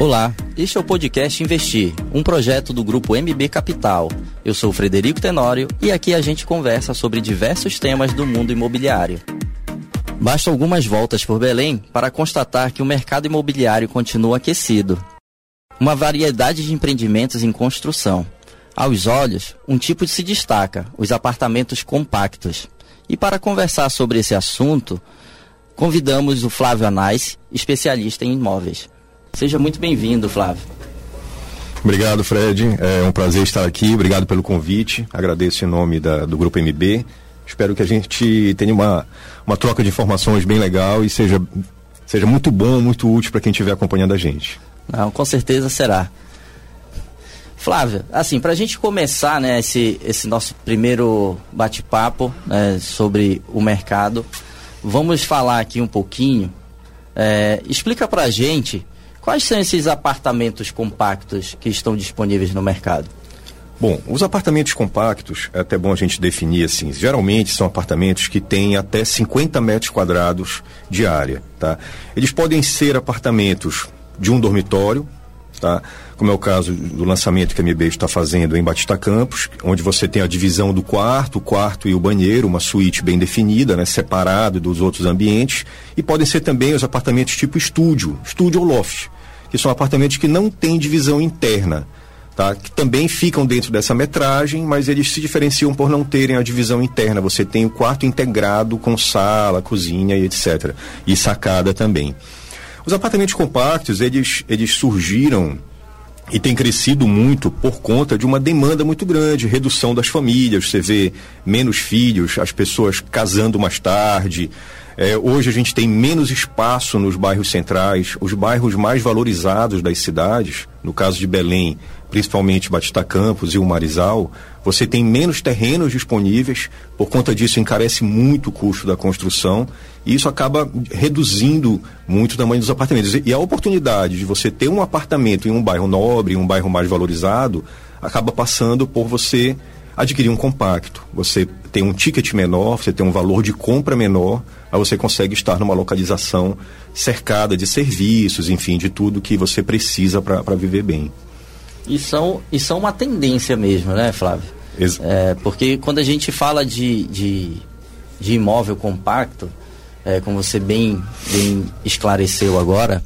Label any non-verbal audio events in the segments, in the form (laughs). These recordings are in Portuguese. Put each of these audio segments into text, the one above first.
Olá, este é o podcast Investir, um projeto do grupo MB Capital. Eu sou Frederico Tenório e aqui a gente conversa sobre diversos temas do mundo imobiliário. Basta algumas voltas por Belém para constatar que o mercado imobiliário continua aquecido. Uma variedade de empreendimentos em construção. Aos olhos, um tipo se destaca: os apartamentos compactos. E para conversar sobre esse assunto, convidamos o Flávio Anais, especialista em imóveis. Seja muito bem-vindo, Flávio. Obrigado, Fred. É um prazer estar aqui. Obrigado pelo convite. Agradeço em nome da, do Grupo MB. Espero que a gente tenha uma, uma troca de informações bem legal e seja, seja muito bom, muito útil para quem estiver acompanhando a gente. Não, com certeza será. Flávio, assim, para a gente começar né, esse, esse nosso primeiro bate-papo né, sobre o mercado, vamos falar aqui um pouquinho. É, explica para a gente Quais são esses apartamentos compactos que estão disponíveis no mercado? Bom, os apartamentos compactos, é até bom a gente definir assim, geralmente são apartamentos que têm até 50 metros quadrados de área, tá? Eles podem ser apartamentos de um dormitório, tá? Como é o caso do lançamento que a MB está fazendo em Batista Campos, onde você tem a divisão do quarto, o quarto e o banheiro, uma suíte bem definida, né? Separado dos outros ambientes. E podem ser também os apartamentos tipo estúdio, estúdio ou loft que são apartamentos que não têm divisão interna. Tá? que também ficam dentro dessa metragem, mas eles se diferenciam por não terem a divisão interna. Você tem o quarto integrado com sala, cozinha e etc. E sacada também. Os apartamentos compactos, eles, eles surgiram e têm crescido muito por conta de uma demanda muito grande, redução das famílias, você vê menos filhos, as pessoas casando mais tarde, é, hoje a gente tem menos espaço nos bairros centrais, os bairros mais valorizados das cidades, no caso de Belém, principalmente Batista Campos e o Marizal, você tem menos terrenos disponíveis, por conta disso encarece muito o custo da construção e isso acaba reduzindo muito o tamanho dos apartamentos. E a oportunidade de você ter um apartamento em um bairro nobre, em um bairro mais valorizado, acaba passando por você adquirir um compacto. Você tem um ticket menor, você tem um valor de compra menor, aí você consegue estar numa localização cercada de serviços, enfim, de tudo que você precisa para viver bem. E são, e são uma tendência mesmo, né, Flávio? Ex é, porque quando a gente fala de, de, de imóvel compacto, é, como você bem, bem esclareceu agora,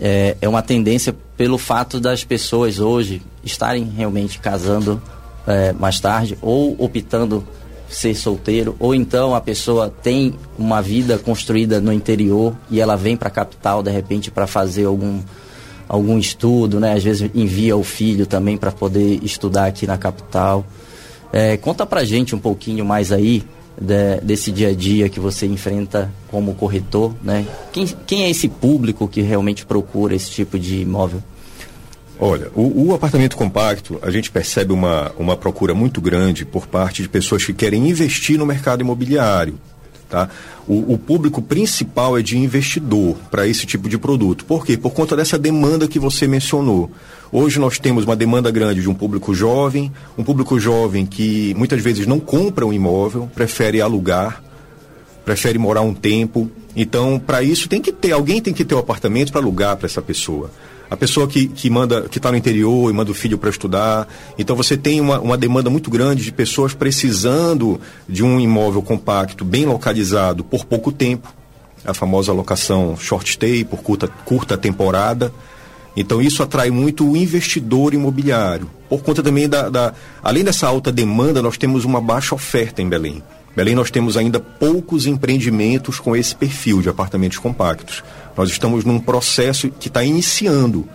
é, é uma tendência pelo fato das pessoas hoje estarem realmente casando é, mais tarde ou optando ser solteiro, ou então a pessoa tem uma vida construída no interior e ela vem para a capital de repente para fazer algum algum estudo, né? Às vezes envia o filho também para poder estudar aqui na capital. É, conta pra gente um pouquinho mais aí de, desse dia a dia que você enfrenta como corretor, né? Quem, quem é esse público que realmente procura esse tipo de imóvel? Olha, o, o, apartamento compacto, a gente percebe uma, uma procura muito grande por parte de pessoas que querem investir no mercado imobiliário. Tá? O, o público principal é de investidor para esse tipo de produto. Por quê? Por conta dessa demanda que você mencionou. Hoje nós temos uma demanda grande de um público jovem, um público jovem que muitas vezes não compra um imóvel, prefere alugar, prefere morar um tempo. Então, para isso tem que ter, alguém tem que ter um apartamento para alugar para essa pessoa a pessoa que, que manda, que está no interior e manda o filho para estudar. Então você tem uma, uma demanda muito grande de pessoas precisando de um imóvel compacto, bem localizado, por pouco tempo. A famosa locação short stay, por curta, curta temporada. Então isso atrai muito o investidor imobiliário. Por conta também da, da. Além dessa alta demanda, nós temos uma baixa oferta em Belém. Belém nós temos ainda poucos empreendimentos com esse perfil de apartamentos compactos. Nós estamos num processo que está iniciando.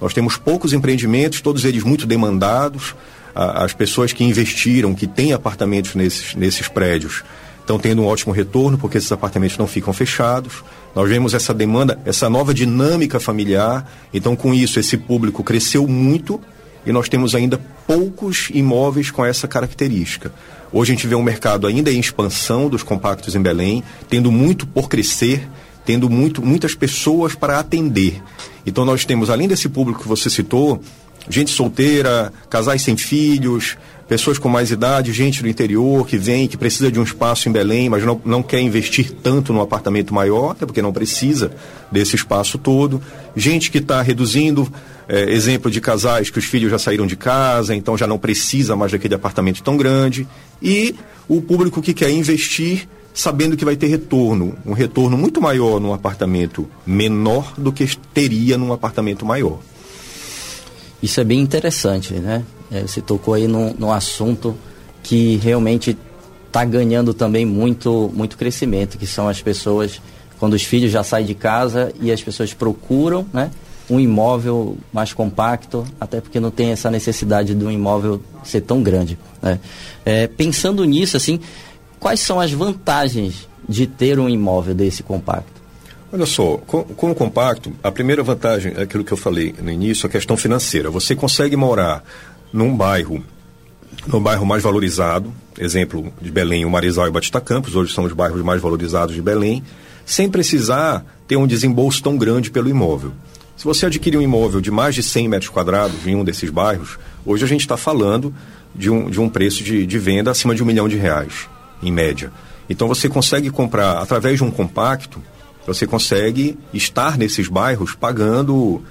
Nós temos poucos empreendimentos, todos eles muito demandados. As pessoas que investiram, que têm apartamentos nesses, nesses prédios, estão tendo um ótimo retorno, porque esses apartamentos não ficam fechados. Nós vemos essa demanda, essa nova dinâmica familiar. Então, com isso, esse público cresceu muito e nós temos ainda poucos imóveis com essa característica. Hoje a gente vê um mercado ainda em expansão dos compactos em Belém, tendo muito por crescer tendo muito, muitas pessoas para atender. Então nós temos, além desse público que você citou, gente solteira, casais sem filhos, pessoas com mais idade, gente do interior que vem, que precisa de um espaço em Belém, mas não, não quer investir tanto no apartamento maior, até porque não precisa desse espaço todo. Gente que está reduzindo, é, exemplo de casais que os filhos já saíram de casa, então já não precisa mais daquele apartamento tão grande. E o público que quer investir sabendo que vai ter retorno, um retorno muito maior num apartamento menor do que teria num apartamento maior. Isso é bem interessante, né? É, você tocou aí num, num assunto que realmente está ganhando também muito, muito crescimento, que são as pessoas, quando os filhos já saem de casa e as pessoas procuram, né? Um imóvel mais compacto, até porque não tem essa necessidade de um imóvel ser tão grande. Né? É, pensando nisso, assim, quais são as vantagens de ter um imóvel desse compacto? Olha só, com, com, o compacto, a primeira vantagem é aquilo que eu falei no início, a questão financeira. Você consegue morar num bairro, num bairro mais valorizado, exemplo de Belém, o Marizal e Batista Campos, hoje são os bairros mais valorizados de Belém, sem precisar ter um desembolso tão grande pelo imóvel. Se você adquirir um imóvel de mais de 100 metros quadrados em um desses bairros, hoje a gente está falando de um, de um preço de, de venda acima de um milhão de reais, em média. Então você consegue comprar, através de um compacto, você consegue estar nesses bairros pagando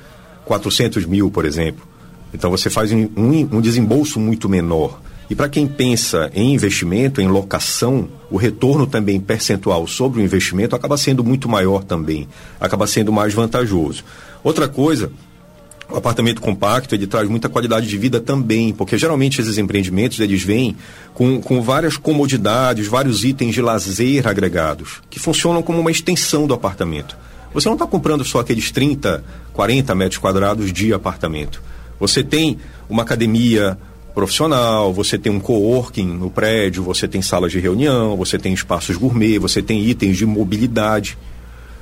400 mil, por exemplo. Então você faz um, um, desembolso muito menor. E para quem pensa em investimento, em locação, o retorno também percentual sobre o investimento acaba sendo muito maior também, acaba sendo mais vantajoso. Outra coisa, o apartamento compacto ele traz muita qualidade de vida também, porque geralmente esses empreendimentos eles vêm com, com várias comodidades, vários itens de lazer agregados, que funcionam como uma extensão do apartamento. Você não está comprando só aqueles 30, 40 metros quadrados de apartamento. Você tem uma academia profissional, você tem um coworking no prédio, você tem salas de reunião, você tem espaços gourmet, você tem itens de mobilidade,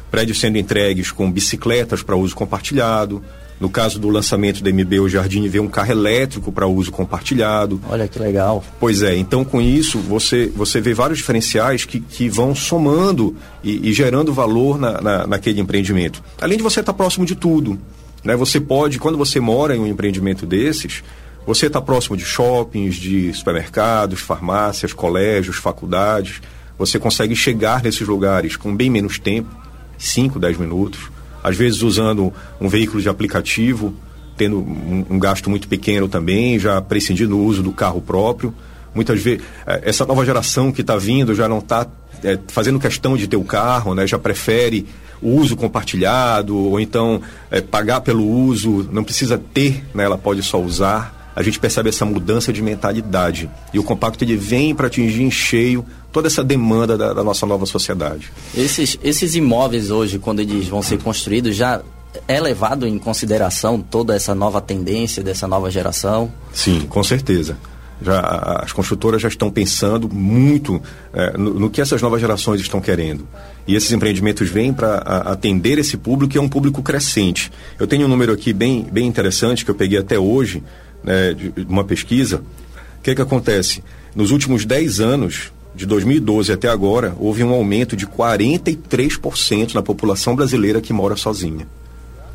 prédios sendo entregues com bicicletas para uso compartilhado. No caso do lançamento da MB, o Jardim vê um carro elétrico para uso compartilhado. Olha que legal. Pois é, então com isso você, você vê vários diferenciais que, que vão somando e, e gerando valor na, na, naquele empreendimento. Além de você estar tá próximo de tudo. Né? Você pode, quando você mora em um empreendimento desses, você está próximo de shoppings, de supermercados, farmácias, colégios, faculdades. Você consegue chegar nesses lugares com bem menos tempo 5, 10 minutos. Às vezes usando um veículo de aplicativo, tendo um, um gasto muito pequeno também, já prescindindo do uso do carro próprio. Muitas vezes, eh, essa nova geração que está vindo já não está é, fazendo questão de ter o carro, né? já prefere o uso compartilhado, ou então é, pagar pelo uso, não precisa ter, né? ela pode só usar. A gente percebe essa mudança de mentalidade. E o compacto ele vem para atingir em cheio toda essa demanda da, da, nossa nova sociedade. Esses, esses imóveis hoje, quando eles vão ser construídos, já é levado em consideração toda essa nova tendência dessa nova geração? Sim, com certeza já, as construtoras já estão pensando muito é, no, no, que essas novas gerações estão querendo. E esses empreendimentos vêm para atender esse público, que é um público crescente. Eu tenho um número aqui bem, bem interessante que eu peguei até hoje, né, de, de uma pesquisa. O que, é que acontece? Nos últimos 10 anos, de 2012 até agora, houve um aumento de 43% na população brasileira que mora sozinha.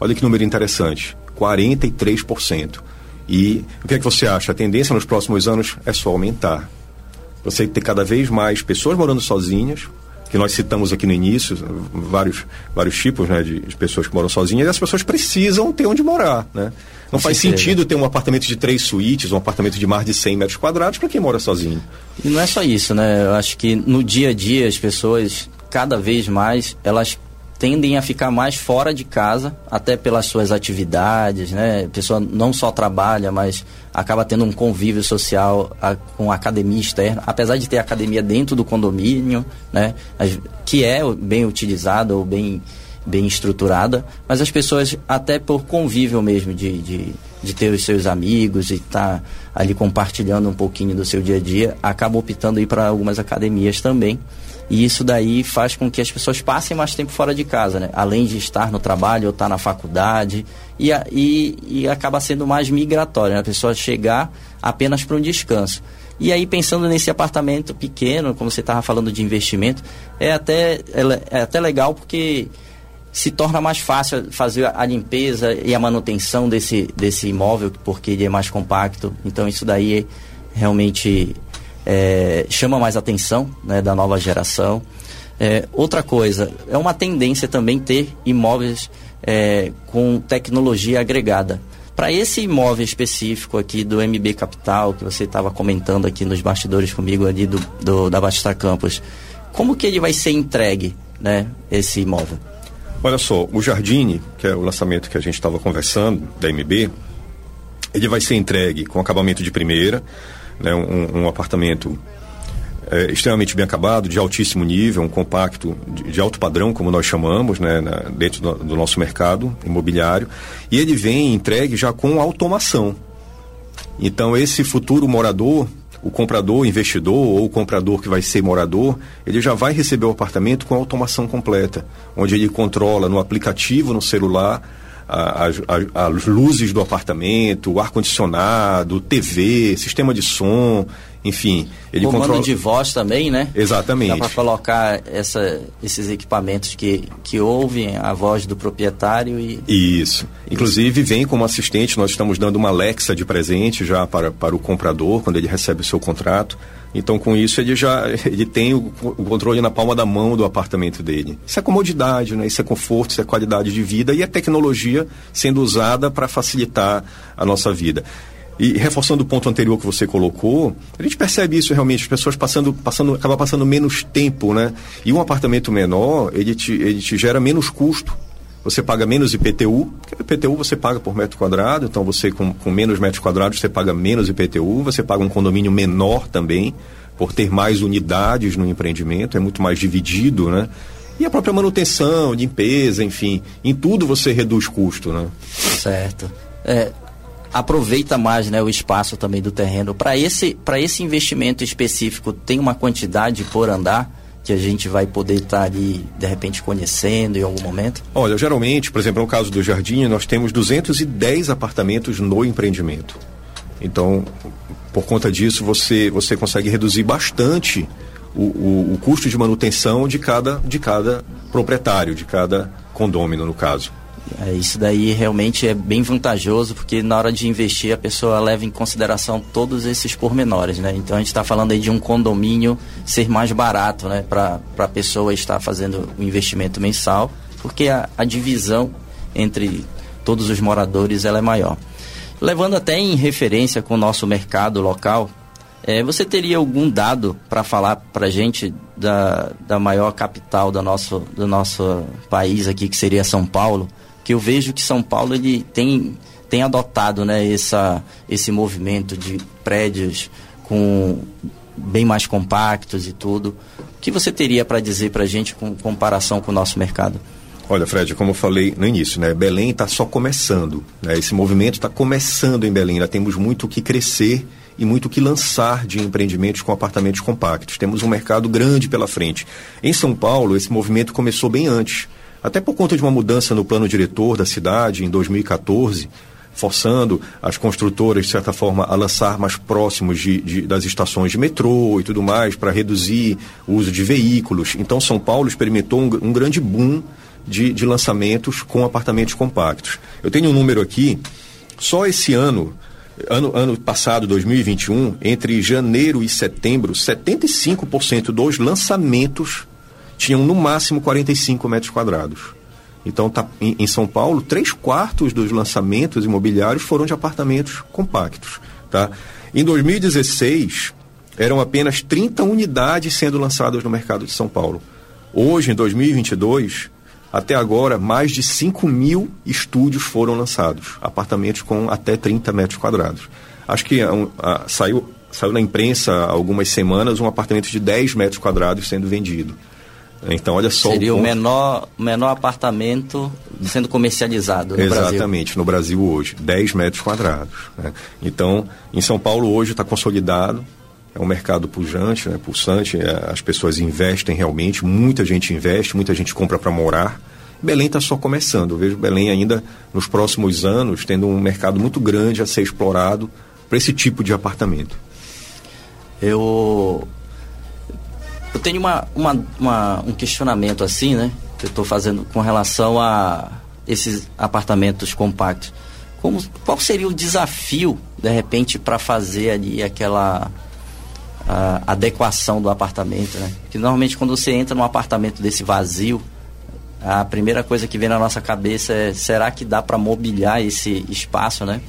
Olha que número interessante: 43%. E o que é que você acha? A tendência nos próximos anos é só aumentar. Você ter cada vez mais pessoas morando sozinhas, que nós citamos aqui no início, vários, vários tipos né, de, de pessoas que moram sozinhas, e as pessoas precisam ter onde morar. Né? Não faz sentido ter um apartamento de três suítes, um apartamento de mais de 100 metros quadrados para quem mora sozinho. E não é só isso, né? Eu acho que no dia a dia as pessoas, cada vez mais, elas tendem a ficar mais fora de casa, até pelas suas atividades, né? A pessoa não só trabalha, mas acaba tendo um convívio social a, com a academia externa, apesar de ter academia dentro do condomínio, né? Que é bem utilizada ou bem, bem estruturada, mas as pessoas, até por convívio mesmo, de, de, de ter os seus amigos e estar tá ali compartilhando um pouquinho do seu dia a dia, acabam optando ir para algumas academias também. E isso daí faz com que as pessoas passem mais tempo fora de casa, né? Além de estar no trabalho ou estar na faculdade. E, e, e acaba sendo mais migratório, né? A pessoa chegar apenas para um descanso. E aí, pensando nesse apartamento pequeno, como você estava falando de investimento, é até, é, é até legal porque se torna mais fácil fazer a limpeza e a manutenção desse, desse imóvel, porque ele é mais compacto. Então, isso daí realmente é, chama mais atenção né, da nova geração. É, outra coisa, é uma tendência também ter imóveis é, com tecnologia agregada. Para esse imóvel específico aqui do MB Capital, que você estava comentando aqui nos bastidores comigo ali do, do, da Basta Campus, como que ele vai ser entregue, né, esse imóvel? Olha só, o Jardine, que é o lançamento que a gente estava conversando, da MB, ele vai ser entregue com acabamento de primeira, né, um, um apartamento é, extremamente bem acabado, de altíssimo nível, um compacto de, de alto padrão, como nós chamamos, né, na, dentro do, do, nosso mercado imobiliário. E ele vem entregue já com automação. Então, esse futuro morador, o comprador, o investidor ou o comprador que vai ser morador, ele já vai receber o apartamento com automação completa, onde ele controla no aplicativo, no celular, as, as, luzes do apartamento, o ar-condicionado, TV, sistema de som, enfim. Ele Comando controla... de voz também, né? Exatamente. Dá para colocar essa, esses equipamentos que, que ouvem a voz do proprietário e... Isso. Inclusive vem como assistente, nós estamos dando uma Alexa de presente já para, para o comprador, quando ele recebe o seu contrato. Então, com isso, ele já ele tem o, o, controle na palma da mão do apartamento dele. Isso é comodidade, né? isso é conforto, isso é qualidade de vida e é tecnologia sendo usada para facilitar a nossa vida. E reforçando o ponto anterior que você colocou, a gente percebe isso realmente, as pessoas passando, passando, acabam passando menos tempo, né? E um apartamento menor, ele te, ele te gera menos custo você paga menos IPTU, porque IPTU você paga por metro quadrado, então você com, com menos metros quadrados você paga menos IPTU, você paga um condomínio menor também, por ter mais unidades no empreendimento, é muito mais dividido, né? E a própria manutenção, limpeza, enfim, em tudo você reduz custo, né? Certo. É, aproveita mais né, o espaço também do terreno. Para esse, esse investimento específico, tem uma quantidade por andar? Que a gente vai poder estar tá ali, de repente, conhecendo em algum momento? Olha, geralmente, por exemplo, no caso do Jardim, nós temos 210 apartamentos no empreendimento. Então, por conta disso, você, você consegue reduzir bastante o, o, o custo de manutenção de cada, de cada proprietário, de cada condômino, no caso. É, isso daí realmente é bem vantajoso, porque na hora de investir a pessoa leva em consideração todos esses pormenores, né? Então a gente está falando aí de um condomínio ser mais barato, né? Para a pessoa estar fazendo o um investimento mensal, porque a, a divisão entre todos os moradores ela é maior. Levando até em referência com o nosso mercado local, é, você teria algum dado para falar para a gente da, da maior capital do nosso, do nosso país aqui, que seria São Paulo? Que eu vejo que São Paulo ele tem, tem adotado né, essa, esse movimento de prédios com bem mais compactos e tudo. O que você teria para dizer para a gente com comparação com o nosso mercado? Olha, Fred, como eu falei no início, né, Belém está só começando. Né, esse movimento está começando em Belém. Ainda temos muito o que crescer e muito o que lançar de empreendimentos com apartamentos compactos. Temos um mercado grande pela frente. Em São Paulo, esse movimento começou bem antes até por conta de uma mudança no plano diretor da cidade em 2014, forçando as construtoras, de certa forma, a lançar mais próximos de, de, das estações de metrô e tudo mais, para reduzir o uso de veículos. Então, São Paulo experimentou um, um grande boom de, de lançamentos com apartamentos compactos. Eu tenho um número aqui, só esse ano, ano, ano passado, 2021, entre janeiro e setembro, 75% dos lançamentos tinham no máximo 45 metros quadrados. Então, tá, em, em, São Paulo, três quartos dos lançamentos imobiliários foram de apartamentos compactos. Tá? Em 2016, eram apenas 30 unidades sendo lançadas no mercado de São Paulo. Hoje, em 2022, até agora, mais de 5 mil estúdios foram lançados, apartamentos com até 30 metros quadrados. Acho que a, saiu, saiu na imprensa há algumas semanas um apartamento de 10 metros quadrados sendo vendido. Então, olha só. Seria o, o menor, menor apartamento sendo comercializado no Exatamente, Brasil. No Brasil hoje, 10 metros quadrados. Né? Então, em São Paulo hoje está consolidado, é um mercado pujante, né, pulsante, é, as pessoas investem realmente, muita gente investe, muita gente compra para morar. Belém está só começando, eu vejo Belém ainda nos próximos anos tendo um mercado muito grande a ser explorado para esse tipo de apartamento. Eu eu tenho uma, uma, uma, um questionamento assim, né? Que eu estou fazendo com relação a esses apartamentos compactos. Como, qual seria o desafio de repente, para fazer ali aquela adequação do apartamento, né? Que normalmente quando você entra num apartamento desse vazio, a primeira coisa que vem na nossa cabeça é será que dá para mobiliar esse espaço, né?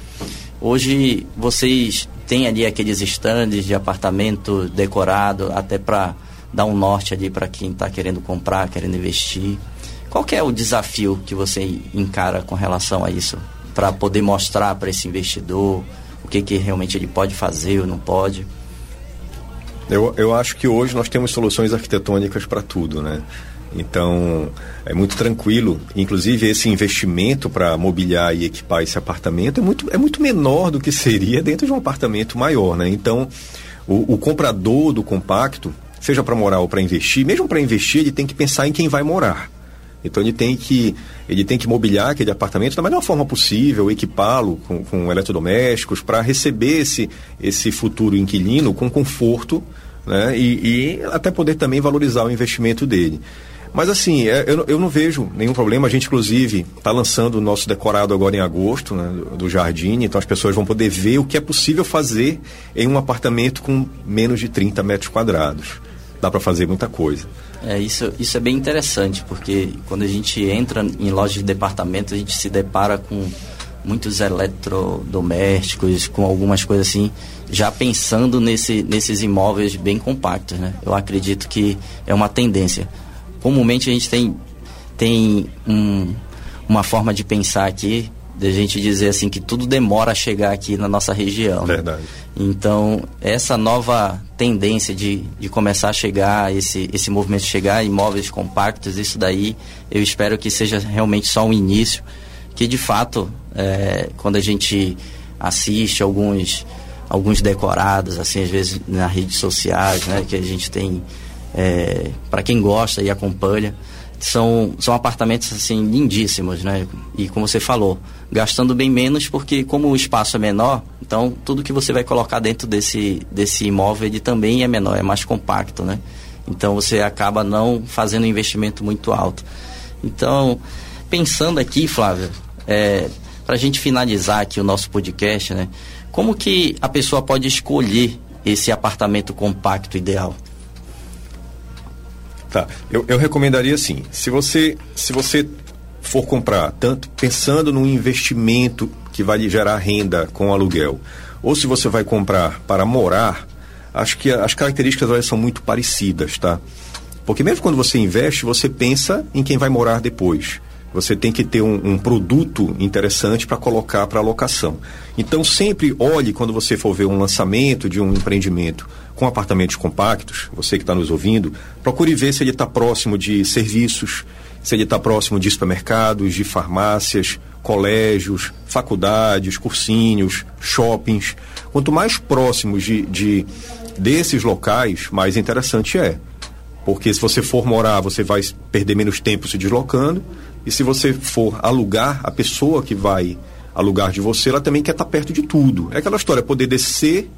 Hoje vocês têm ali aqueles estandes de apartamento decorado até para dar um norte ali para quem está querendo comprar, querendo investir. Qual é o desafio que você encara com relação a isso? Para poder mostrar para esse investidor o que, que realmente ele pode fazer ou não pode? Eu, eu acho que hoje nós temos soluções arquitetônicas para tudo, né? Então, é muito tranquilo. Inclusive, esse investimento para mobiliar e equipar esse apartamento é muito, é muito menor do que seria dentro de um apartamento maior, né? Então, o, o comprador do compacto, seja para morar ou para investir, mesmo para investir, ele tem que pensar em quem vai morar. Então ele tem que ele tem que mobiliar aquele apartamento da melhor forma possível, equipá-lo com, com eletrodomésticos para receber esse, esse futuro inquilino com conforto né? e, e até poder também valorizar o investimento dele. Mas assim, é, eu, eu não vejo nenhum problema. A gente, inclusive, está lançando o nosso decorado agora em agosto, né, do, do, jardim. Então as pessoas vão poder ver o que é possível fazer em um apartamento com menos de 30 metros quadrados. Dá para fazer muita coisa. É, isso, isso é bem interessante, porque quando a gente entra em lojas de departamento, a gente se depara com muitos eletrodomésticos, com algumas coisas assim, já pensando nesse, nesses imóveis bem compactos, né? Eu acredito que é uma tendência comumente a gente tem, tem um, uma forma de pensar aqui, de a gente dizer assim que tudo demora a chegar aqui na nossa região. Verdade. Então, essa nova tendência de, de começar a chegar, esse, esse movimento chegar em imóveis compactos, isso daí, eu espero que seja realmente só um início, que de fato, é, quando a gente assiste alguns, alguns decorados, assim, às vezes nas redes sociais, né, que a gente tem é, para quem gosta e acompanha. São, são apartamentos assim lindíssimos, né? E como você falou, gastando bem menos porque como o espaço é menor, então tudo que você vai colocar dentro desse, desse imóvel ele também é menor, é mais compacto, né? Então você acaba não fazendo um investimento muito alto. Então, pensando aqui, Flávio, é, para a gente finalizar aqui o nosso podcast, né? Como que a pessoa pode escolher esse apartamento compacto ideal? Tá. Eu, eu recomendaria assim, se você, se você for comprar, tanto pensando num investimento que vai lhe gerar renda com aluguel, ou se você vai comprar para morar, acho que as características são muito parecidas, tá? Porque mesmo quando você investe, você pensa em quem vai morar depois. Você tem que ter um, um produto interessante para colocar para alocação. Então sempre olhe quando você for ver um lançamento de um empreendimento com apartamentos compactos, você que está nos ouvindo, procure ver se ele está próximo de serviços, se ele está próximo de supermercados, de farmácias, colégios, faculdades, cursinhos, shoppings. Quanto mais próximos de, de desses locais, mais interessante é. Porque se você for morar, você vai perder menos tempo se deslocando. E se você for alugar, a pessoa que vai alugar de você, ela também quer estar tá perto de tudo. É aquela história, poder descer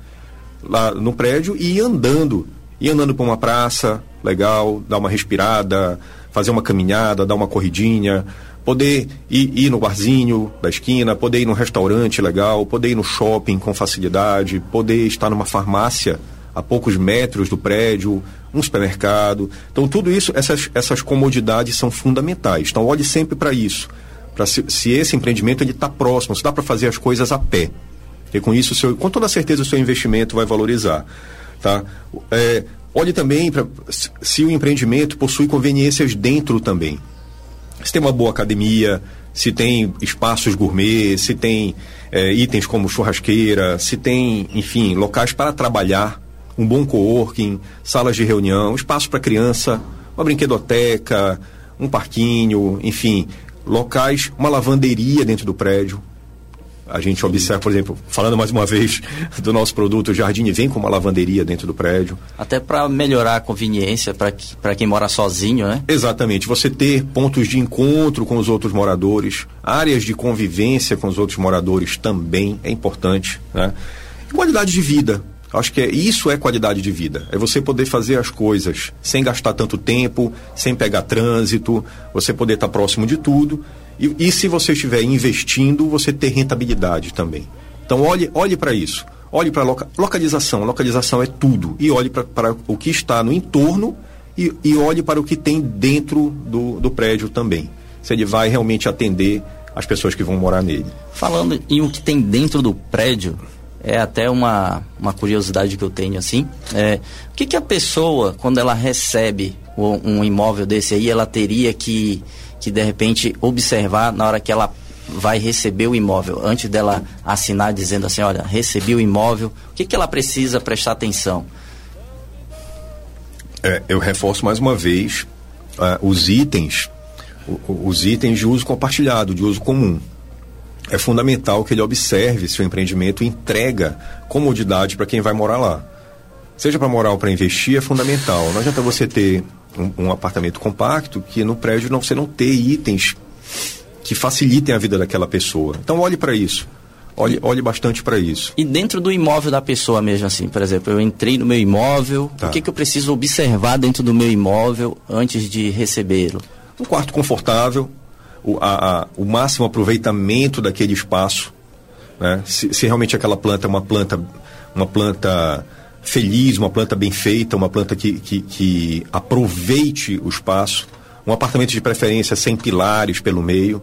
lá no prédio e ir andando. Ir andando para uma praça, legal, dar uma respirada, fazer uma caminhada, dar uma corridinha, poder ir, ir no barzinho da esquina, poder ir num restaurante legal, poder ir no shopping com facilidade, poder estar numa farmácia a poucos metros do prédio, um supermercado. Então, tudo isso, essas, essas comodidades são fundamentais. Então, olhe sempre para isso. Para se, se, esse empreendimento está próximo, se dá para fazer as coisas a pé. Porque com isso, seu, com toda certeza, o seu investimento vai valorizar. Tá? É, olhe também para se o empreendimento possui conveniências dentro também. Se tem uma boa academia, se tem espaços gourmet, se tem é, itens como churrasqueira, se tem, enfim, locais para trabalhar, um bom coworking, salas de reunião, espaço para criança, uma brinquedoteca, um parquinho, enfim, locais, uma lavanderia dentro do prédio, a gente observa, por exemplo, falando mais uma vez (laughs) do nosso produto, o Jardim vem com uma lavanderia dentro do prédio. Até para melhorar a conveniência para quem mora sozinho, né? Exatamente. Você ter pontos de encontro com os outros moradores, áreas de convivência com os outros moradores também é importante, né? E qualidade de vida. Acho que é, isso é qualidade de vida. É você poder fazer as coisas sem gastar tanto tempo, sem pegar trânsito, você poder estar próximo de tudo e, e se você estiver investindo, você ter rentabilidade também. Então olhe, olhe para isso. Olhe para loca, localização. Localização é tudo. E olhe para o que está no entorno e, e olhe para o que tem dentro do, do prédio também. Se ele vai realmente atender as pessoas que vão morar nele. Falando em o que tem dentro do prédio, é até uma, uma curiosidade que eu tenho assim. É, o que, que a pessoa, quando ela recebe um, um imóvel desse aí, ela teria que, que de repente observar na hora que ela vai receber o imóvel, antes dela assinar dizendo assim, olha, recebi o imóvel, o que, que ela precisa prestar atenção? É, eu reforço mais uma vez uh, os itens, os itens de uso compartilhado, de uso comum. É fundamental que ele observe se o empreendimento entrega comodidade para quem vai morar lá. Seja para morar ou para investir, é fundamental. Não adianta você ter um, um apartamento compacto que no prédio não, você não ter itens que facilitem a vida daquela pessoa. Então olhe para isso. Olhe, olhe bastante para isso. E dentro do imóvel da pessoa mesmo, assim, por exemplo, eu entrei no meu imóvel, tá. o que, que eu preciso observar dentro do meu imóvel antes de recebê-lo? Um quarto confortável, o, a, a, o máximo aproveitamento daquele espaço. Né? Se, se, realmente aquela planta é uma planta, uma planta feliz, uma planta bem feita, uma planta que, que, que aproveite o espaço. Um apartamento de preferência sem pilares pelo meio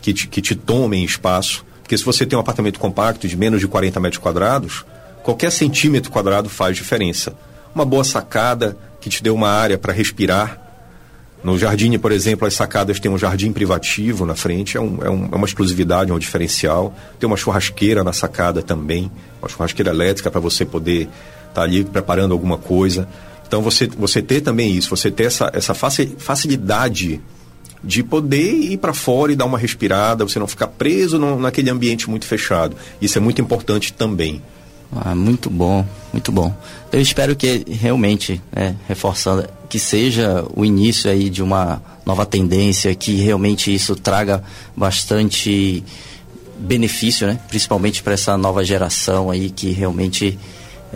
que te, que te tomem espaço. Porque se você tem um apartamento compacto de menos de 40 metros quadrados, qualquer centímetro quadrado faz diferença. Uma boa sacada que te dê uma área para respirar. No jardim, por exemplo, as sacadas têm um jardim privativo na frente, é, um, é, um, é uma exclusividade, é um diferencial. Tem uma churrasqueira na sacada também, uma churrasqueira elétrica para você poder estar tá ali preparando alguma coisa. Então você, você ter também isso, você ter essa, essa facilidade de poder ir para fora e dar uma respirada, você não ficar preso no, naquele ambiente muito fechado. Isso é muito importante também. Ah, muito bom, muito bom. Eu espero que realmente, né, reforçando, que seja o início aí de uma nova tendência, que realmente isso traga bastante benefício, né? Principalmente para essa nova geração aí que realmente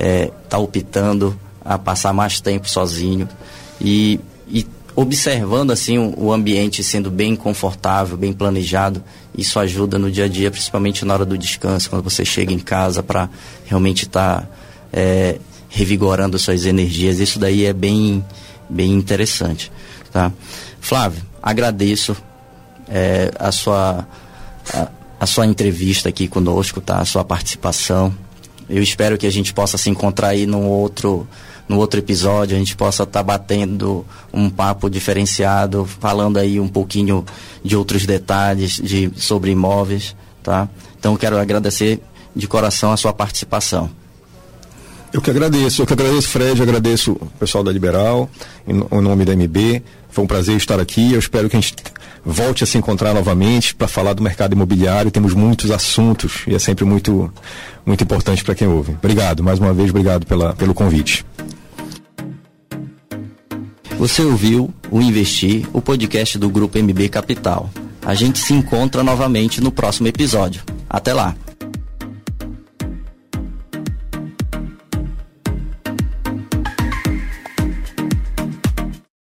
está é, tá optando a passar mais tempo sozinho e, e observando assim o, o, ambiente sendo bem confortável, bem planejado, isso ajuda no dia a dia, principalmente na hora do descanso, quando você chega em casa para realmente estar tá, é, revigorando suas energias. Isso daí é bem, bem interessante, tá? Flávio, agradeço é, a sua a, a sua entrevista aqui conosco, tá? A sua participação. Eu espero que a gente possa se encontrar aí num outro no outro episódio a gente possa estar tá batendo um papo diferenciado, falando aí um pouquinho de outros detalhes de, sobre imóveis, tá? Então quero agradecer de coração a sua participação. Eu que agradeço, eu que agradeço, Fred, agradeço o pessoal da Liberal, em, em nome da MB. Foi um prazer estar aqui. Eu espero que a gente volte a se encontrar novamente para falar do mercado imobiliário. Temos muitos assuntos e é sempre muito, muito importante para quem ouve. Obrigado, mais uma vez, obrigado pela, pelo convite. Você ouviu o Investir, o podcast do Grupo MB Capital. A gente se encontra novamente no próximo episódio. Até lá!